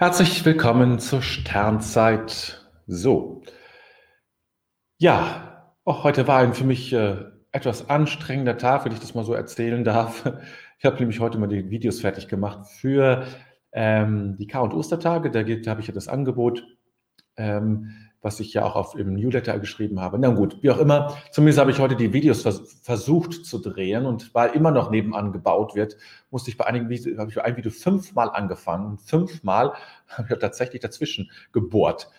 Herzlich willkommen zur Sternzeit. So, ja, auch heute war ein für mich äh, etwas anstrengender Tag, wenn ich das mal so erzählen darf. Ich habe nämlich heute mal die Videos fertig gemacht für ähm, die K- und Ostertage. Da, da habe ich ja das Angebot. Ähm, was ich ja auch auf, im Newsletter geschrieben habe. Na gut, wie auch immer. Zumindest habe ich heute die Videos vers versucht zu drehen und weil immer noch nebenan gebaut wird, musste ich bei einigen Videos, habe ich bei einem Video fünfmal angefangen. Fünfmal habe ich tatsächlich dazwischen gebohrt.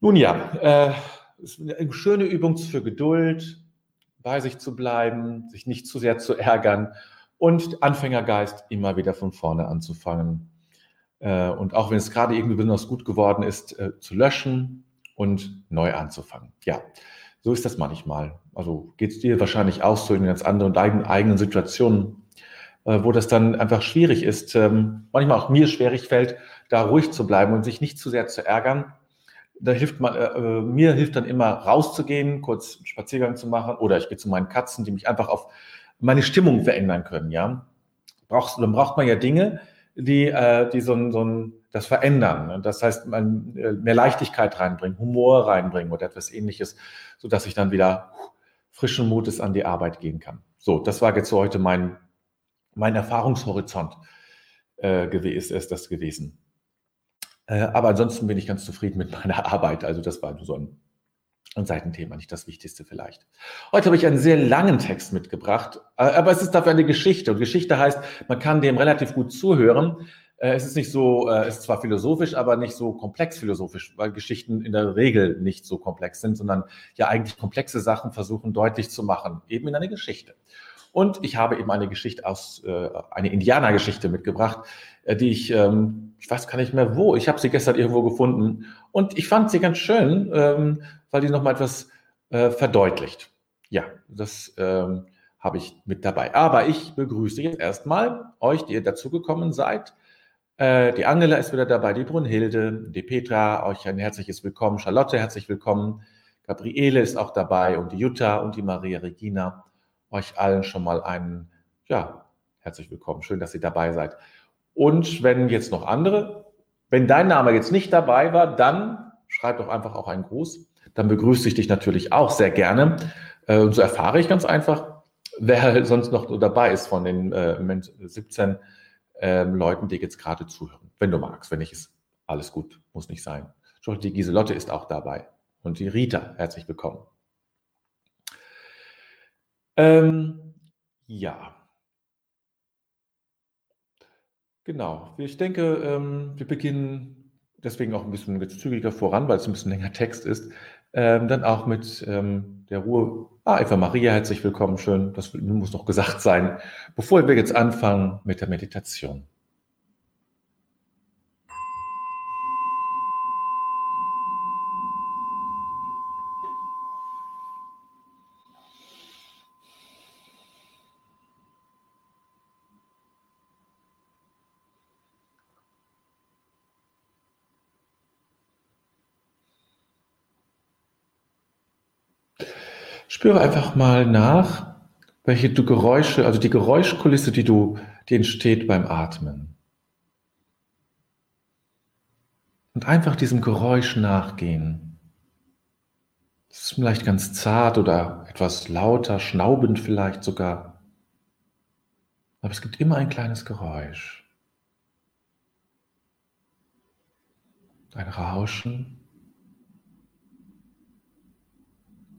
Nun ja, äh, ist eine schöne Übung für Geduld, bei sich zu bleiben, sich nicht zu sehr zu ärgern und Anfängergeist immer wieder von vorne anzufangen. Äh, und auch wenn es gerade irgendwie besonders gut geworden ist, äh, zu löschen und neu anzufangen. Ja, so ist das manchmal. Also geht es dir wahrscheinlich auch so in ganz anderen eigenen Situationen, äh, wo das dann einfach schwierig ist, ähm, manchmal auch mir schwierig fällt, da ruhig zu bleiben und sich nicht zu sehr zu ärgern. Da hilft man, äh, mir hilft dann immer rauszugehen, kurz einen Spaziergang zu machen oder ich gehe zu meinen Katzen, die mich einfach auf meine Stimmung verändern können. Ja, brauchst, dann braucht man ja Dinge, die, äh, die so, so ein, das verändern. Das heißt, man äh, mehr Leichtigkeit reinbringen, Humor reinbringen oder etwas ähnliches, sodass ich dann wieder frischen Mutes an die Arbeit gehen kann. So, das war jetzt so heute mein, mein Erfahrungshorizont äh, gewesen, ist das gewesen. Äh, aber ansonsten bin ich ganz zufrieden mit meiner Arbeit. Also das war so ein ein Seitenthema, nicht das Wichtigste vielleicht. Heute habe ich einen sehr langen Text mitgebracht, äh, aber es ist dafür eine Geschichte. Und Geschichte heißt, man kann dem relativ gut zuhören. Äh, es ist nicht so, äh, es ist zwar philosophisch, aber nicht so komplex philosophisch, weil Geschichten in der Regel nicht so komplex sind, sondern ja eigentlich komplexe Sachen versuchen deutlich zu machen, eben in einer Geschichte. Und ich habe eben eine Geschichte aus, eine Indianergeschichte mitgebracht, die ich, ähm, ich weiß gar nicht mehr wo, ich habe sie gestern irgendwo gefunden und ich fand sie ganz schön, ähm, weil die nochmal etwas äh, verdeutlicht. Ja, das ähm, habe ich mit dabei. Aber ich begrüße jetzt erstmal euch, die ihr dazugekommen seid. Äh, die Angela ist wieder dabei, die Brunhilde, die Petra, euch ein herzliches Willkommen. Charlotte, herzlich willkommen. Gabriele ist auch dabei und die Jutta und die Maria Regina. Euch allen schon mal einen, ja, herzlich willkommen. Schön, dass ihr dabei seid. Und wenn jetzt noch andere, wenn dein Name jetzt nicht dabei war, dann schreib doch einfach auch einen Gruß dann begrüße ich dich natürlich auch sehr gerne. Äh, und so erfahre ich ganz einfach, wer sonst noch dabei ist von den äh, 17 äh, Leuten, die jetzt gerade zuhören. Wenn du magst, wenn nicht, ist alles gut, muss nicht sein. Die Giselotte ist auch dabei und die Rita, herzlich willkommen. Ähm, ja. Genau. Ich denke, ähm, wir beginnen deswegen auch ein bisschen zügiger voran, weil es ein bisschen länger Text ist. Ähm, dann auch mit ähm, der Ruhe. Ah, Eva Maria, herzlich willkommen. Schön, das muss noch gesagt sein. Bevor wir jetzt anfangen mit der Meditation. Spüre einfach mal nach, welche du Geräusche, also die Geräuschkulisse, die du, die entsteht beim Atmen. Und einfach diesem Geräusch nachgehen. Es ist vielleicht ganz zart oder etwas lauter, schnaubend vielleicht sogar. Aber es gibt immer ein kleines Geräusch. Ein Rauschen.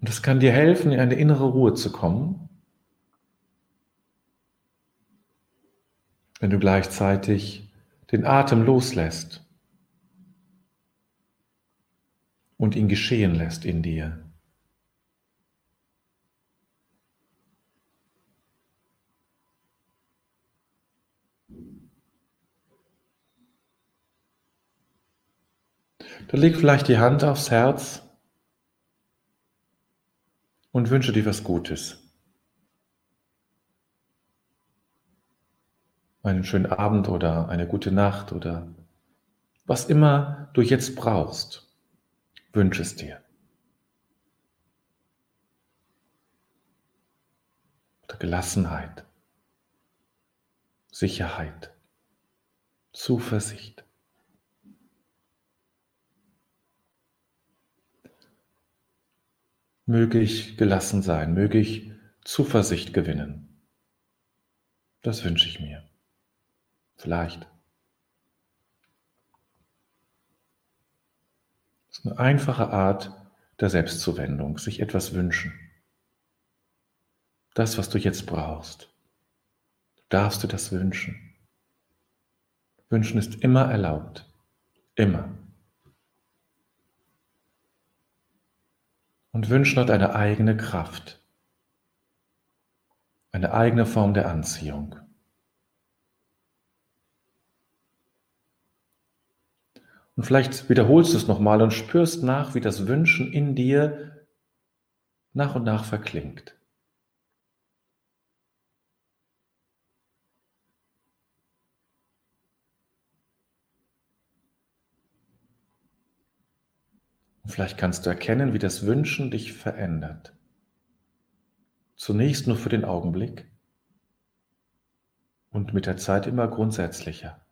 Und es kann dir helfen, in eine innere Ruhe zu kommen, wenn du gleichzeitig den Atem loslässt und ihn geschehen lässt in dir. Da leg vielleicht die Hand aufs Herz und wünsche dir was Gutes. Einen schönen Abend oder eine gute Nacht oder was immer du jetzt brauchst, wünsche es dir. Oder Gelassenheit, Sicherheit, Zuversicht, Möge ich gelassen sein, möge ich Zuversicht gewinnen. Das wünsche ich mir. Vielleicht. Das ist eine einfache Art der Selbstzuwendung, sich etwas wünschen. Das, was du jetzt brauchst. Du darfst dir das wünschen. Wünschen ist immer erlaubt. Immer. Und Wünschen hat eine eigene Kraft. Eine eigene Form der Anziehung. Und vielleicht wiederholst du es nochmal und spürst nach, wie das Wünschen in dir nach und nach verklingt. Und vielleicht kannst du erkennen, wie das Wünschen dich verändert. Zunächst nur für den Augenblick und mit der Zeit immer grundsätzlicher.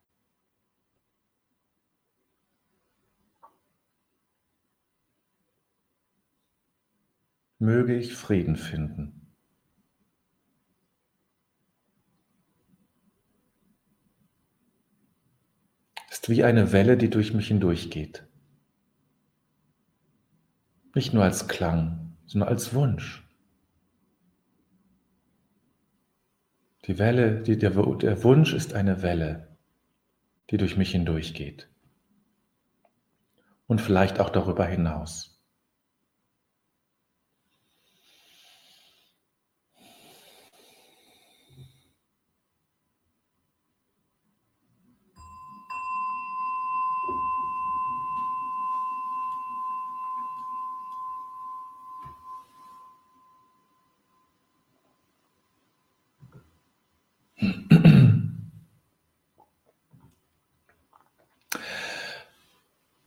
möge ich Frieden finden. Ist wie eine Welle, die durch mich hindurchgeht. Nicht nur als Klang, sondern als Wunsch. Die Welle, die, der, der Wunsch ist eine Welle, die durch mich hindurchgeht. Und vielleicht auch darüber hinaus.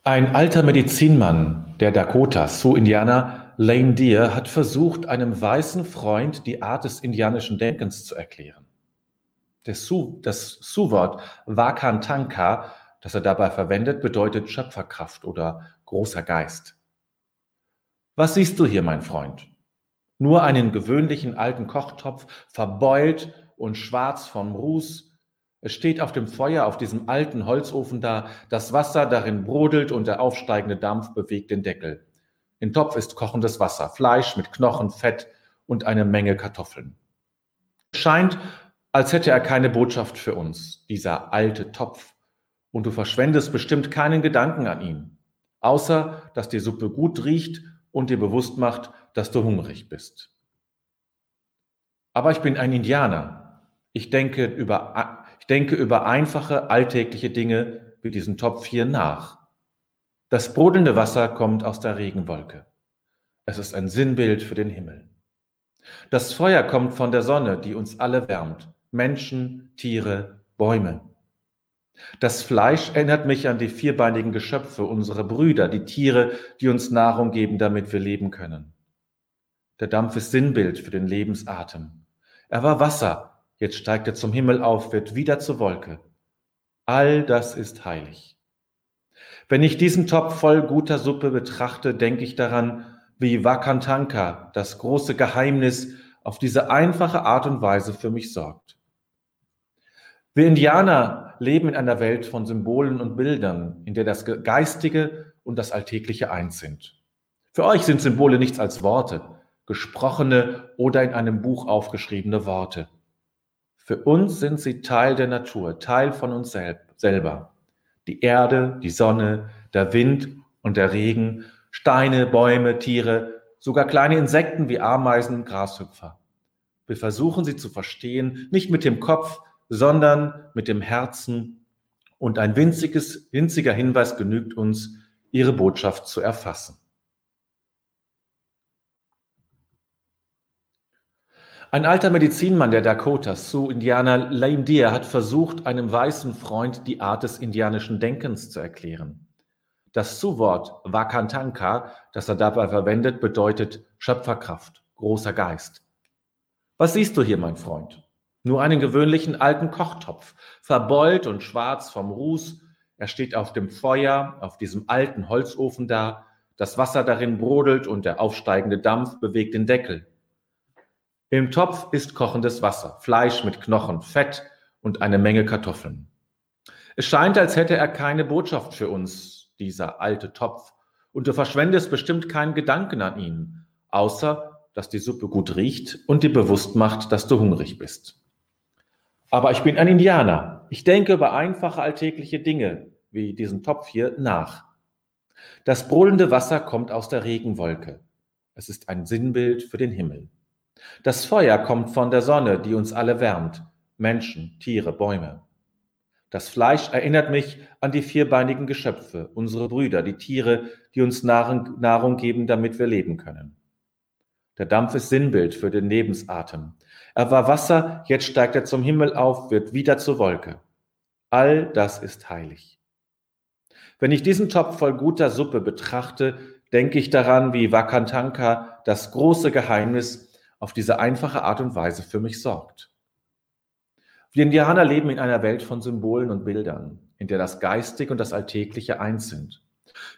Ein alter Medizinmann der Dakotas, Sioux-Indianer, Lane Deer, hat versucht, einem weißen Freund die Art des indianischen Denkens zu erklären. Das Sioux-Wort Wakantanka, das er dabei verwendet, bedeutet Schöpferkraft oder großer Geist. Was siehst du hier, mein Freund? Nur einen gewöhnlichen alten Kochtopf, verbeult und schwarz vom Ruß, es steht auf dem Feuer, auf diesem alten Holzofen da, das Wasser darin brodelt und der aufsteigende Dampf bewegt den Deckel. Im Topf ist kochendes Wasser, Fleisch mit Knochen, Fett und eine Menge Kartoffeln. Es scheint, als hätte er keine Botschaft für uns, dieser alte Topf, und du verschwendest bestimmt keinen Gedanken an ihn, außer dass die Suppe gut riecht und dir bewusst macht, dass du hungrig bist. Aber ich bin ein Indianer. Ich denke über ich denke über einfache, alltägliche Dinge wie diesen Topf hier nach. Das brodelnde Wasser kommt aus der Regenwolke. Es ist ein Sinnbild für den Himmel. Das Feuer kommt von der Sonne, die uns alle wärmt. Menschen, Tiere, Bäume. Das Fleisch erinnert mich an die vierbeinigen Geschöpfe, unsere Brüder, die Tiere, die uns Nahrung geben, damit wir leben können. Der Dampf ist Sinnbild für den Lebensatem. Er war Wasser, Jetzt steigt er zum Himmel auf, wird wieder zur Wolke. All das ist heilig. Wenn ich diesen Topf voll guter Suppe betrachte, denke ich daran, wie Vakantanka, das große Geheimnis, auf diese einfache Art und Weise für mich sorgt. Wir Indianer leben in einer Welt von Symbolen und Bildern, in der das Geistige und das Alltägliche eins sind. Für euch sind Symbole nichts als Worte, gesprochene oder in einem Buch aufgeschriebene Worte. Für uns sind sie Teil der Natur, Teil von uns selber. Die Erde, die Sonne, der Wind und der Regen, Steine, Bäume, Tiere, sogar kleine Insekten wie Ameisen und Grashüpfer. Wir versuchen sie zu verstehen, nicht mit dem Kopf, sondern mit dem Herzen. Und ein winziges, winziger Hinweis genügt uns, ihre Botschaft zu erfassen. Ein alter Medizinmann der Dakotas, Sioux-Indianer Lame Deer, hat versucht, einem weißen Freund die Art des indianischen Denkens zu erklären. Das Sioux-Wort Wakantanka, das er dabei verwendet, bedeutet Schöpferkraft, großer Geist. Was siehst du hier, mein Freund? Nur einen gewöhnlichen alten Kochtopf, verbeult und schwarz vom Ruß. Er steht auf dem Feuer, auf diesem alten Holzofen da. Das Wasser darin brodelt und der aufsteigende Dampf bewegt den Deckel. Im Topf ist kochendes Wasser, Fleisch mit Knochen, Fett und eine Menge Kartoffeln. Es scheint, als hätte er keine Botschaft für uns, dieser alte Topf, und du verschwendest bestimmt keinen Gedanken an ihn, außer dass die Suppe gut riecht und dir bewusst macht, dass du hungrig bist. Aber ich bin ein Indianer. Ich denke über einfache alltägliche Dinge, wie diesen Topf hier, nach. Das brodelnde Wasser kommt aus der Regenwolke. Es ist ein Sinnbild für den Himmel. Das Feuer kommt von der Sonne, die uns alle wärmt. Menschen, Tiere, Bäume. Das Fleisch erinnert mich an die vierbeinigen Geschöpfe, unsere Brüder, die Tiere, die uns Nahrung geben, damit wir leben können. Der Dampf ist Sinnbild für den Lebensatem. Er war Wasser, jetzt steigt er zum Himmel auf, wird wieder zur Wolke. All das ist heilig. Wenn ich diesen Topf voll guter Suppe betrachte, denke ich daran, wie Wakantanka das große Geheimnis auf diese einfache Art und Weise für mich sorgt. Wir Indianer leben in einer Welt von Symbolen und Bildern, in der das Geistig und das Alltägliche eins sind.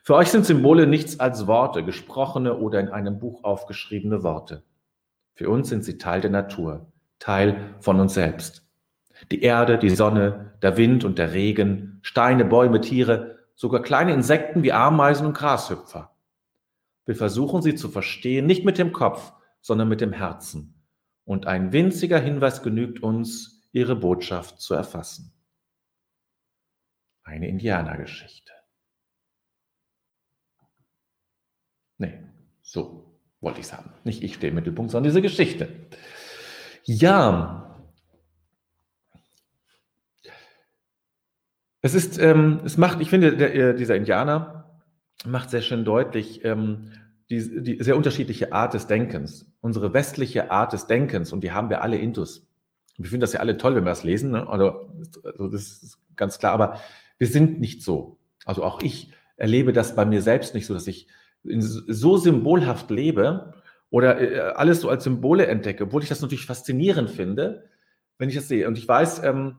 Für euch sind Symbole nichts als Worte, gesprochene oder in einem Buch aufgeschriebene Worte. Für uns sind sie Teil der Natur, Teil von uns selbst. Die Erde, die Sonne, der Wind und der Regen, Steine, Bäume, Tiere, sogar kleine Insekten wie Ameisen und Grashüpfer. Wir versuchen sie zu verstehen, nicht mit dem Kopf, sondern mit dem Herzen. Und ein winziger Hinweis genügt uns, ihre Botschaft zu erfassen. Eine Indianergeschichte. Nee, so wollte ich es haben. Nicht ich stehe im Mittelpunkt, sondern diese Geschichte. Ja. Es ist, ähm, es macht, ich finde, der, äh, dieser Indianer macht sehr schön deutlich, ähm, die, die sehr unterschiedliche Art des Denkens. Unsere westliche Art des Denkens, und die haben wir alle intus. Wir finden das ja alle toll, wenn wir das lesen. Ne? Also, also das ist ganz klar, aber wir sind nicht so. Also auch ich erlebe das bei mir selbst nicht so, dass ich so symbolhaft lebe oder äh, alles so als Symbole entdecke, obwohl ich das natürlich faszinierend finde, wenn ich das sehe. Und ich weiß, ähm,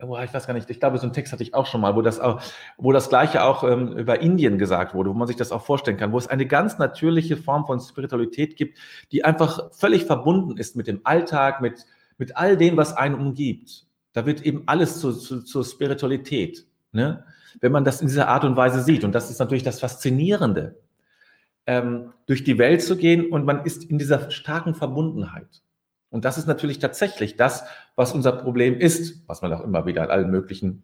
oh, ich weiß gar nicht, ich glaube, so einen Text hatte ich auch schon mal, wo das auch, wo das Gleiche auch ähm, über Indien gesagt wurde, wo man sich das auch vorstellen kann, wo es eine ganz natürliche Form von Spiritualität gibt, die einfach völlig verbunden ist mit dem Alltag, mit, mit all dem, was einen umgibt. Da wird eben alles zu, zu, zur Spiritualität. Ne? wenn man das in dieser Art und Weise sieht. Und das ist natürlich das Faszinierende, ähm, durch die Welt zu gehen und man ist in dieser starken Verbundenheit. Und das ist natürlich tatsächlich das, was unser Problem ist, was man auch immer wieder in allen möglichen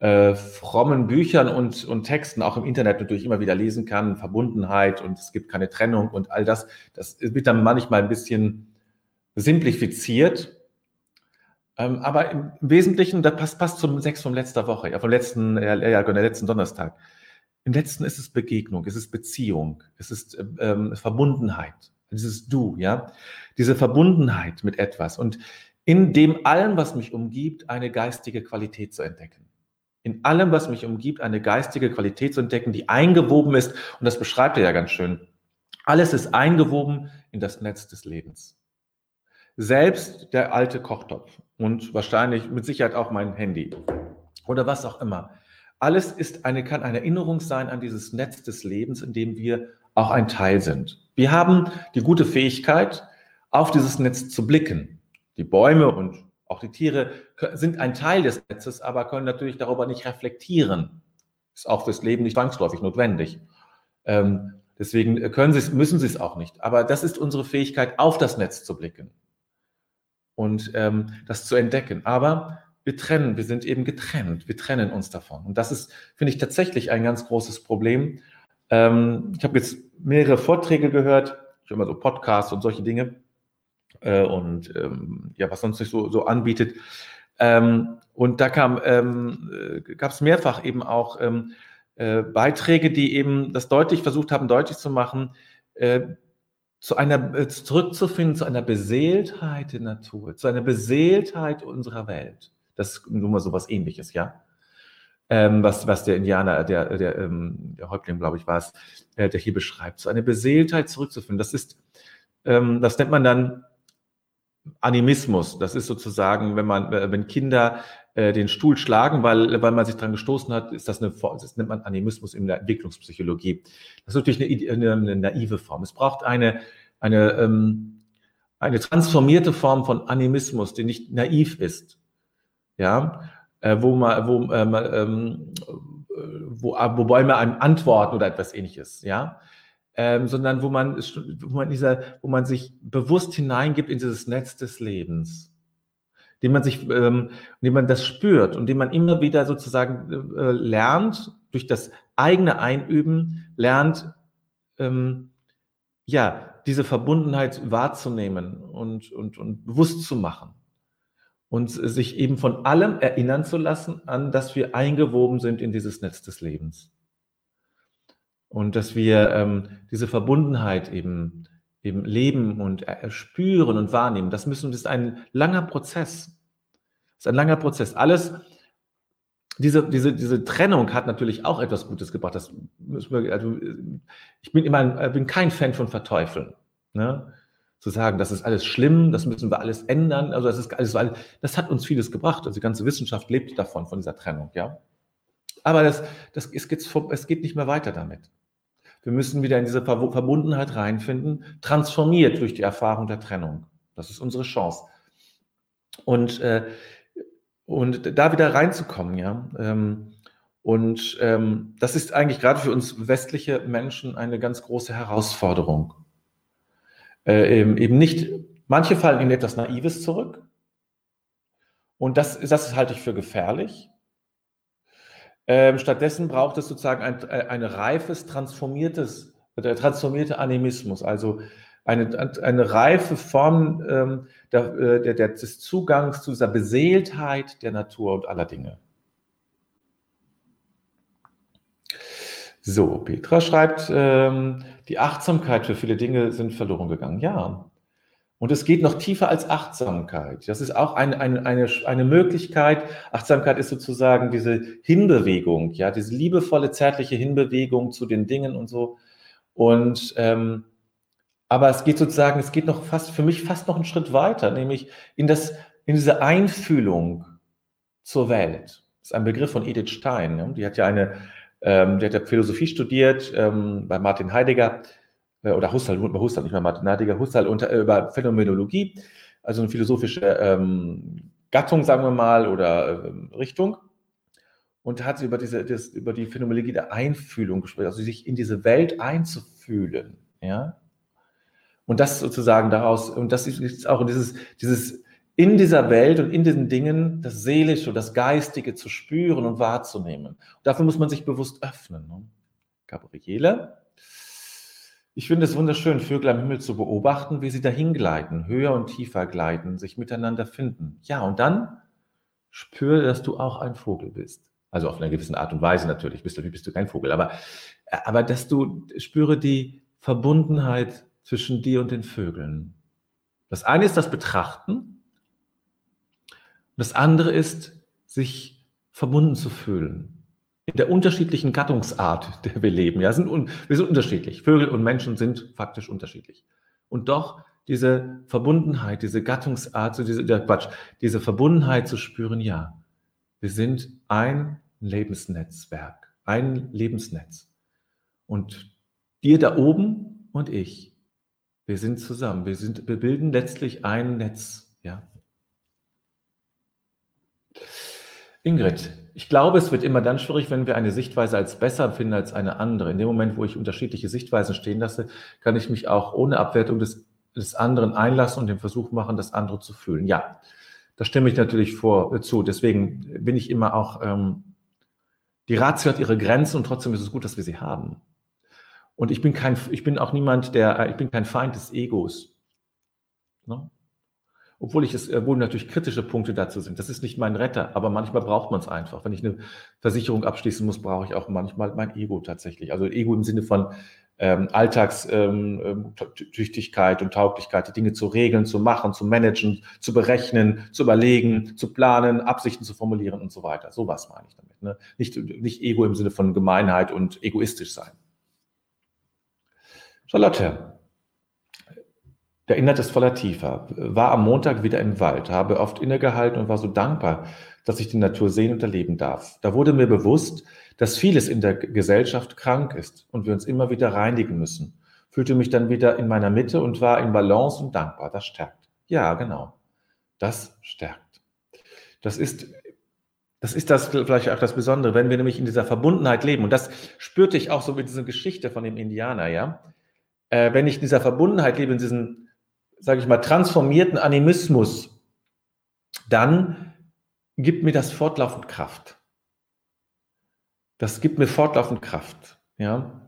äh, frommen Büchern und, und Texten auch im Internet natürlich immer wieder lesen kann, Verbundenheit und es gibt keine Trennung und all das. Das wird dann manchmal ein bisschen simplifiziert ähm, aber im Wesentlichen, das passt, passt zum Sex von letzter Woche, ja, vom letzten, ja, ja, genau, letzten Donnerstag. Im letzten ist es Begegnung, es ist Beziehung, es ist ähm, Verbundenheit, es ist Du, ja. Diese Verbundenheit mit etwas und in dem allem, was mich umgibt, eine geistige Qualität zu entdecken. In allem, was mich umgibt, eine geistige Qualität zu entdecken, die eingewoben ist, und das beschreibt er ja ganz schön. Alles ist eingewoben in das Netz des Lebens. Selbst der alte Kochtopf und wahrscheinlich mit Sicherheit auch mein Handy oder was auch immer. Alles ist eine, kann eine Erinnerung sein an dieses Netz des Lebens, in dem wir auch ein Teil sind. Wir haben die gute Fähigkeit, auf dieses Netz zu blicken. Die Bäume und auch die Tiere sind ein Teil des Netzes, aber können natürlich darüber nicht reflektieren. Ist auch fürs Leben nicht zwangsläufig notwendig. Ähm, deswegen können sie müssen sie es auch nicht. Aber das ist unsere Fähigkeit, auf das Netz zu blicken und ähm, das zu entdecken. Aber wir trennen, wir sind eben getrennt, wir trennen uns davon. Und das ist, finde ich, tatsächlich ein ganz großes Problem. Ähm, ich habe jetzt mehrere Vorträge gehört, ich immer so Podcasts und solche Dinge äh, und ähm, ja, was sonst sich so, so anbietet. Ähm, und da kam, ähm, äh, gab es mehrfach eben auch ähm, äh, Beiträge, die eben das deutlich versucht haben, deutlich zu machen, äh, zu einer, äh, zurückzufinden zu einer Beseeltheit der Natur, zu einer Beseeltheit unserer Welt. Das ist nun mal so was ähnliches, ja? Ähm, was, was der Indianer, der, der, ähm, der Häuptling, glaube ich, war es, äh, der hier beschreibt, zu einer Beseeltheit zurückzufinden. Das ist, ähm, das nennt man dann Animismus. Das ist sozusagen, wenn man, äh, wenn Kinder äh, den Stuhl schlagen, weil, weil man sich dran gestoßen hat, ist das eine, das nennt man Animismus in der Entwicklungspsychologie. Das ist natürlich eine, eine, eine naive Form. Es braucht eine, eine, ähm, eine transformierte Form von Animismus, die nicht naiv ist. Ja, äh, wo man, wo, ähm, ähm, wo, wobei man einem antworten oder etwas ähnliches, ja? Ähm, sondern wo man, wo, man dieser, wo man sich bewusst hineingibt in dieses Netz des Lebens, dem man sich, ähm, indem man das spürt und dem man immer wieder sozusagen äh, lernt, durch das eigene Einüben, lernt, ähm, ja, diese Verbundenheit wahrzunehmen und, und, und bewusst zu machen und sich eben von allem erinnern zu lassen, an dass wir eingewoben sind in dieses Netz des Lebens. Und dass wir ähm, diese Verbundenheit eben, eben leben und äh, spüren und wahrnehmen, das müssen, das ist ein langer Prozess. Das ist ein langer Prozess. Alles, diese, diese, diese Trennung hat natürlich auch etwas Gutes gebracht. Das also ich bin immer, ein, bin kein Fan von Verteufeln. Ne? Zu sagen, das ist alles schlimm, das müssen wir alles ändern. Also das ist alles, das hat uns vieles gebracht. Also die ganze Wissenschaft lebt davon, von dieser Trennung, ja. Aber das, das, es, geht, es geht nicht mehr weiter damit. Wir müssen wieder in diese Verbundenheit reinfinden, transformiert durch die Erfahrung der Trennung. Das ist unsere Chance. Und, äh, und da wieder reinzukommen, ja. Ähm, und ähm, das ist eigentlich gerade für uns westliche Menschen eine ganz große Herausforderung. Äh, eben, eben nicht, manche fallen in etwas Naives zurück. Und das, das halte ich für gefährlich. Ähm, stattdessen braucht es sozusagen ein, äh, ein reifes, transformiertes, der transformierte Animismus, also eine, eine reife Form ähm, der, äh, der, des Zugangs zu dieser Beseeltheit der Natur und aller Dinge. So, Petra schreibt, ähm, die Achtsamkeit für viele Dinge sind verloren gegangen. Ja, und es geht noch tiefer als Achtsamkeit. Das ist auch eine, eine, eine, eine Möglichkeit. Achtsamkeit ist sozusagen diese Hinbewegung, ja, diese liebevolle, zärtliche Hinbewegung zu den Dingen und so. Und ähm, aber es geht sozusagen, es geht noch fast für mich fast noch einen Schritt weiter, nämlich in das, in diese Einfühlung zur Welt. Das ist ein Begriff von Edith Stein. Ne? Die hat ja eine, ähm, die hat ja Philosophie studiert ähm, bei Martin Heidegger äh, oder Husserl, Husserl, nicht mehr Mathematiker, Husserl unter, äh, über Phänomenologie, also eine philosophische ähm, Gattung, sagen wir mal, oder äh, Richtung. Und hat sie über, diese, das, über die Phänomenologie der Einfühlung gesprochen, also sich in diese Welt einzufühlen. Ja? Und das sozusagen daraus, und das ist auch dieses, dieses in dieser Welt und in diesen Dingen das Seelische, das Geistige zu spüren und wahrzunehmen. Und dafür muss man sich bewusst öffnen. Ne? Gabriele? Ich finde es wunderschön, Vögel am Himmel zu beobachten, wie sie dahin gleiten, höher und tiefer gleiten, sich miteinander finden. Ja, und dann spüre, dass du auch ein Vogel bist. Also auf einer gewissen Art und Weise natürlich, bist du, bist du kein Vogel, aber, aber dass du spüre die Verbundenheit zwischen dir und den Vögeln. Das eine ist das Betrachten, das andere ist, sich verbunden zu fühlen in der unterschiedlichen Gattungsart, der wir leben. Ja, sind wir sind unterschiedlich. Vögel und Menschen sind faktisch unterschiedlich. Und doch diese Verbundenheit, diese Gattungsart, so diese, der Quatsch, diese Verbundenheit zu spüren, ja, wir sind ein Lebensnetzwerk, ein Lebensnetz. Und ihr da oben und ich, wir sind zusammen, wir, sind, wir bilden letztlich ein Netz, ja. Ingrid, ich glaube, es wird immer dann schwierig, wenn wir eine Sichtweise als besser empfinden als eine andere. In dem Moment, wo ich unterschiedliche Sichtweisen stehen lasse, kann ich mich auch ohne Abwertung des, des anderen einlassen und den Versuch machen, das andere zu fühlen. Ja, da stimme ich natürlich vor, äh, zu. Deswegen bin ich immer auch, ähm, die Ratio hat ihre Grenzen und trotzdem ist es gut, dass wir sie haben. Und ich bin kein, ich bin auch niemand, der, äh, ich bin kein Feind des Egos. Ne? Obwohl ich es, obwohl natürlich kritische Punkte dazu sind. Das ist nicht mein Retter, aber manchmal braucht man es einfach. Wenn ich eine Versicherung abschließen muss, brauche ich auch manchmal mein Ego tatsächlich. Also Ego im Sinne von ähm, Alltagstüchtigkeit ähm, und Tauglichkeit, die Dinge zu regeln, zu machen, zu managen, zu berechnen, zu überlegen, zu planen, Absichten zu formulieren und so weiter. So was meine ich damit. Ne? Nicht, nicht Ego im Sinne von Gemeinheit und egoistisch sein. Charlotte, Der Inhalt ist voller Tiefer. War am Montag wieder im Wald, habe oft innegehalten und war so dankbar, dass ich die Natur sehen und erleben darf. Da wurde mir bewusst, dass vieles in der Gesellschaft krank ist und wir uns immer wieder reinigen müssen. Fühlte mich dann wieder in meiner Mitte und war in Balance und dankbar. Das stärkt. Ja, genau. Das stärkt. Das ist das ist das vielleicht auch das Besondere, wenn wir nämlich in dieser Verbundenheit leben. Und das spürte ich auch so mit dieser Geschichte von dem Indianer, ja. Äh, wenn ich in dieser Verbundenheit lebe, in diesem, sage ich mal, transformierten Animismus, dann gibt mir das fortlaufend Kraft. Das gibt mir fortlaufend Kraft, ja.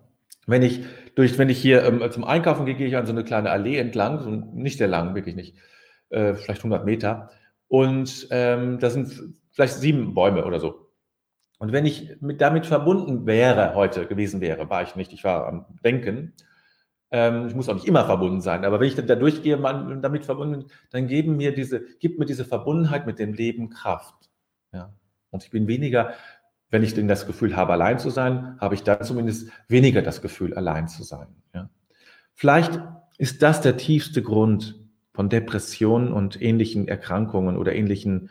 Wenn ich durch, wenn ich hier ähm, zum Einkaufen gehe, gehe ich an so eine kleine Allee entlang, so nicht sehr lang, wirklich nicht, äh, vielleicht 100 Meter. Und ähm, da sind vielleicht sieben Bäume oder so. Und wenn ich mit, damit verbunden wäre, heute gewesen wäre, war ich nicht, ich war am Denken, ähm, ich muss auch nicht immer verbunden sein, aber wenn ich da durchgehe, man, damit verbunden, dann geben mir diese, gibt mir diese Verbundenheit mit dem Leben Kraft. Ja? Und ich bin weniger, wenn ich denn das Gefühl habe, allein zu sein, habe ich dann zumindest weniger das Gefühl, allein zu sein. Ja? Vielleicht ist das der tiefste Grund von Depressionen und ähnlichen Erkrankungen oder ähnlichen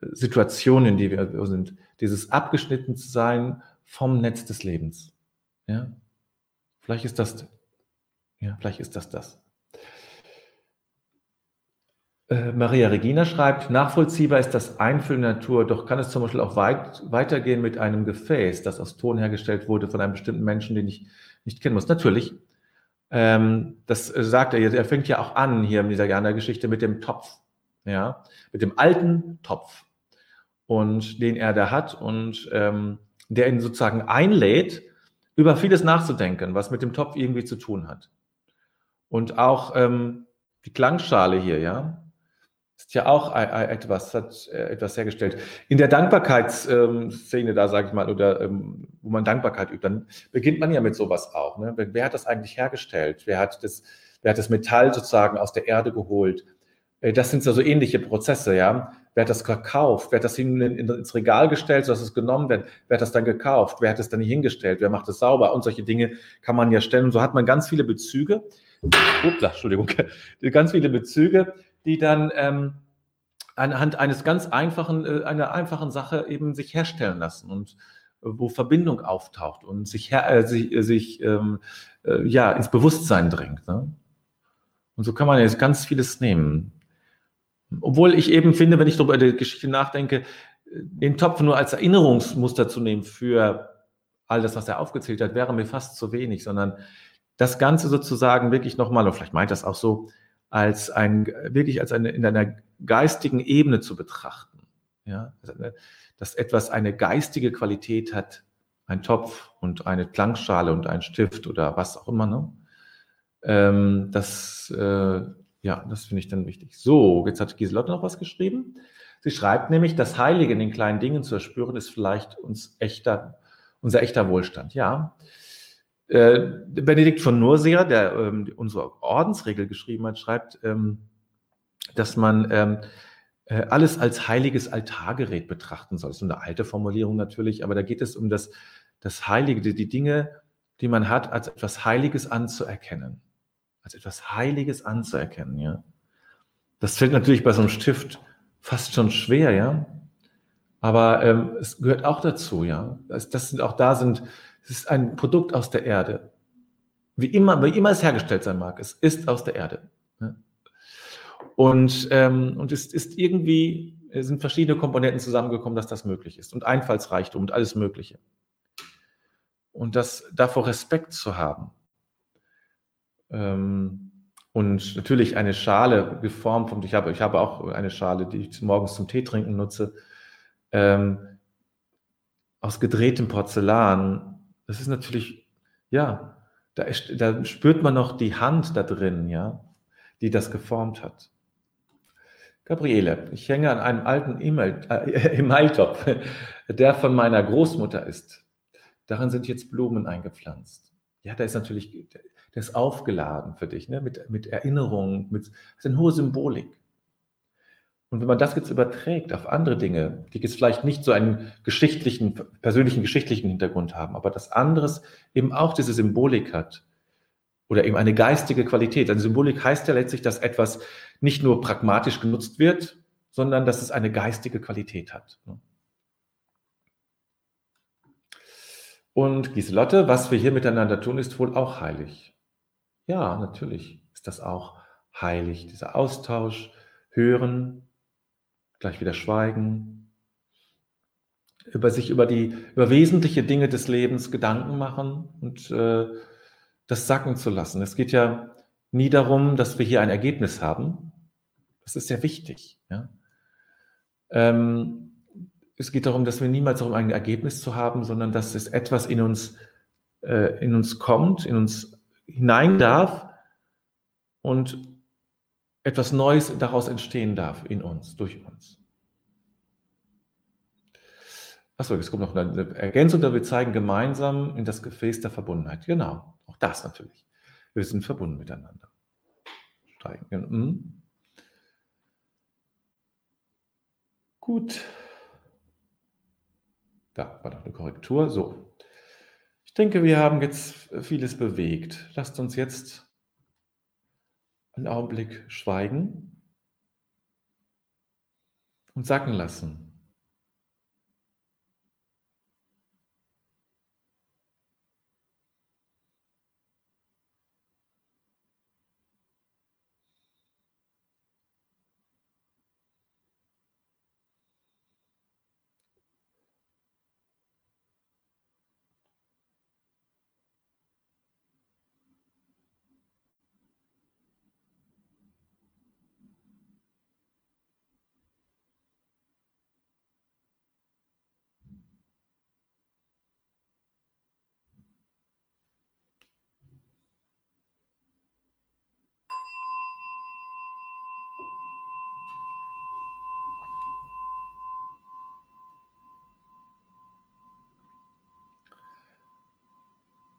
Situationen, in die wir sind, dieses abgeschnitten zu sein vom Netz des Lebens. Ja? Vielleicht ist das, ja, vielleicht ist das das. Äh, Maria Regina schreibt, nachvollziehbar ist das Einfüllen der Natur, doch kann es zum Beispiel auch weit, weitergehen mit einem Gefäß, das aus Ton hergestellt wurde von einem bestimmten Menschen, den ich nicht kennen muss. Natürlich, ähm, das sagt er, er fängt ja auch an hier in dieser Jana-Geschichte mit dem Topf, ja, mit dem alten Topf und den er da hat und ähm, der ihn sozusagen einlädt, über vieles nachzudenken, was mit dem Topf irgendwie zu tun hat. Und auch ähm, die Klangschale hier, ja, ist ja auch etwas, hat äh, etwas hergestellt. In der Dankbarkeitsszene ähm, da, sage ich mal, oder ähm, wo man Dankbarkeit übt, dann beginnt man ja mit sowas auch. Ne? Wer hat das eigentlich hergestellt? Wer hat das, wer hat das Metall sozusagen aus der Erde geholt? Äh, das sind so also ähnliche Prozesse, ja. Wer hat das gekauft? Wer hat das hin, in, ins Regal gestellt, sodass es genommen wird? Wer hat das dann gekauft? Wer hat es dann hingestellt? Wer macht es sauber? Und solche Dinge kann man ja stellen. Und so hat man ganz viele Bezüge. Ups, Entschuldigung. Ganz viele Bezüge, die dann ähm, anhand eines ganz einfachen, äh, einer einfachen Sache eben sich herstellen lassen und äh, wo Verbindung auftaucht und sich, äh, sich, äh, sich ähm, äh, ja, ins Bewusstsein drängt. Ne? Und so kann man jetzt ganz vieles nehmen. Obwohl ich eben finde, wenn ich darüber die Geschichte nachdenke, den Topf nur als Erinnerungsmuster zu nehmen für all das, was er aufgezählt hat, wäre mir fast zu wenig, sondern das Ganze sozusagen wirklich nochmal, oder vielleicht meint das auch so, als ein, wirklich als eine, in einer geistigen Ebene zu betrachten. Ja, dass etwas eine geistige Qualität hat, ein Topf und eine Klangschale und ein Stift oder was auch immer. Ne? Ähm, das äh, ja, das finde ich dann wichtig. So, jetzt hat Giselotte noch was geschrieben. Sie schreibt nämlich, das Heilige in den kleinen Dingen zu erspüren, ist vielleicht uns echter, unser echter Wohlstand. Ja. Äh, Benedikt von Nurseer, der ähm, unsere Ordensregel geschrieben hat, schreibt, ähm, dass man ähm, äh, alles als heiliges Altargerät betrachten soll. Das ist eine alte Formulierung natürlich, aber da geht es um das, das Heilige, die, die Dinge, die man hat, als etwas Heiliges anzuerkennen als etwas Heiliges anzuerkennen, ja. Das fällt natürlich bei so einem Stift fast schon schwer, ja. Aber ähm, es gehört auch dazu, ja. Das, das sind auch da sind, es ist ein Produkt aus der Erde. Wie immer, wie immer es hergestellt sein mag, es ist aus der Erde. Und, ähm, und es ist irgendwie, es sind verschiedene Komponenten zusammengekommen, dass das möglich ist. Und Einfallsreichtum und alles Mögliche. Und das davor Respekt zu haben, ähm, und natürlich eine Schale geformt vom, ich habe, ich habe auch eine Schale, die ich morgens zum Tee trinken nutze, ähm, aus gedrehtem Porzellan. Das ist natürlich, ja, da, da spürt man noch die Hand da drin, ja, die das geformt hat. Gabriele, ich hänge an einem alten E-Mail-Topf, äh, der von meiner Großmutter ist. Darin sind jetzt Blumen eingepflanzt. Ja, da ist natürlich, der ist aufgeladen für dich, ne? mit, mit Erinnerungen, mit, das ist eine hohe Symbolik. Und wenn man das jetzt überträgt auf andere Dinge, die jetzt vielleicht nicht so einen geschichtlichen, persönlichen geschichtlichen Hintergrund haben, aber das anderes eben auch diese Symbolik hat, oder eben eine geistige Qualität. Eine Symbolik heißt ja letztlich, dass etwas nicht nur pragmatisch genutzt wird, sondern dass es eine geistige Qualität hat. Und Giselotte, was wir hier miteinander tun, ist wohl auch heilig. Ja, natürlich ist das auch heilig, dieser Austausch, hören, gleich wieder schweigen, über sich über die über wesentliche Dinge des Lebens Gedanken machen und äh, das sacken zu lassen. Es geht ja nie darum, dass wir hier ein Ergebnis haben. Das ist sehr wichtig. Ja? Ähm, es geht darum, dass wir niemals darum, ein Ergebnis zu haben, sondern dass es etwas in uns, äh, in uns kommt, in uns hinein darf und etwas Neues daraus entstehen darf in uns, durch uns. Achso, jetzt kommt noch eine Ergänzung, da wir zeigen gemeinsam in das Gefäß der Verbundenheit. Genau, auch das natürlich. Wir sind verbunden miteinander. Steigen. Mhm. Gut. Da war noch eine Korrektur. So. Ich denke, wir haben jetzt vieles bewegt. Lasst uns jetzt einen Augenblick schweigen und sacken lassen.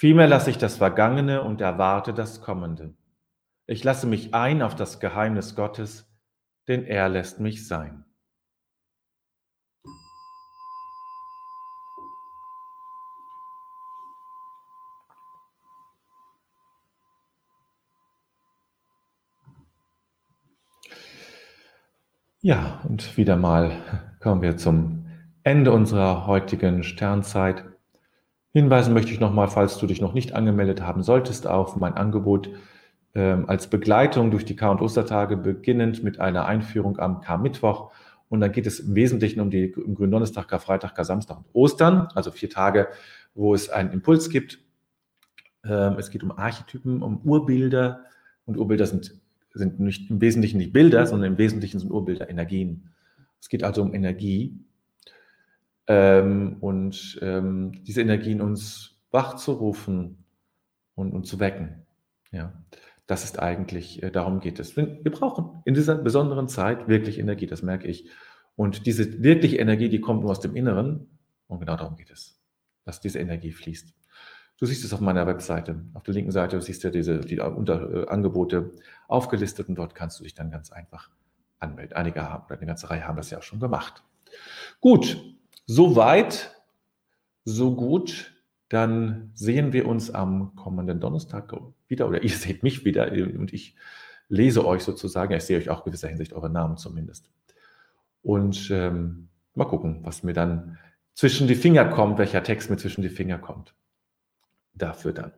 Vielmehr lasse ich das Vergangene und erwarte das Kommende. Ich lasse mich ein auf das Geheimnis Gottes, denn er lässt mich sein. Ja, und wieder mal kommen wir zum Ende unserer heutigen Sternzeit. Hinweisen möchte ich nochmal, falls du dich noch nicht angemeldet haben solltest, auf mein Angebot ähm, als Begleitung durch die K- und Ostertage, beginnend mit einer Einführung am K-Mittwoch. Und dann geht es im Wesentlichen um die um Gründonnerstag, Karfreitag, Kar-Samstag und Ostern, also vier Tage, wo es einen Impuls gibt. Ähm, es geht um Archetypen, um Urbilder. Und Urbilder sind, sind nicht im Wesentlichen nicht Bilder, sondern im Wesentlichen sind Urbilder Energien. Es geht also um Energie, ähm, und ähm, diese Energie in uns wach zu rufen und, und zu wecken. Ja, das ist eigentlich, äh, darum geht es. Wir brauchen in dieser besonderen Zeit wirklich Energie, das merke ich. Und diese wirkliche Energie, die kommt nur aus dem Inneren. Und genau darum geht es, dass diese Energie fließt. Du siehst es auf meiner Webseite. Auf der linken Seite siehst du diese die unter, äh, Angebote aufgelistet und dort kannst du dich dann ganz einfach anmelden. Einige haben, eine ganze Reihe haben das ja auch schon gemacht. Gut, so weit, so gut. Dann sehen wir uns am kommenden Donnerstag wieder oder ihr seht mich wieder und ich lese euch sozusagen, ich sehe euch auch in gewisser Hinsicht eure Namen zumindest. Und ähm, mal gucken, was mir dann zwischen die Finger kommt, welcher Text mir zwischen die Finger kommt. Dafür dann.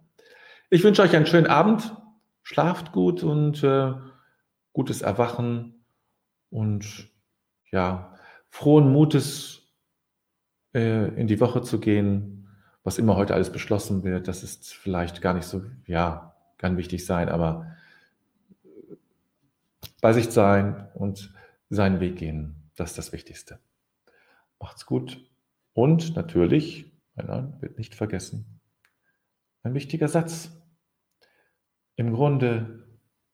Ich wünsche euch einen schönen Abend, schlaft gut und äh, gutes Erwachen und ja, frohen Mutes äh, in die Woche zu gehen, was immer heute alles beschlossen wird. Das ist vielleicht gar nicht so, ja, kann wichtig sein, aber bei sich sein und seinen Weg gehen, das ist das Wichtigste. Macht's gut und natürlich, nein, wird nicht vergessen, ein wichtiger Satz. Im Grunde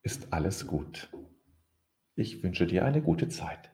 ist alles gut. Ich wünsche dir eine gute Zeit.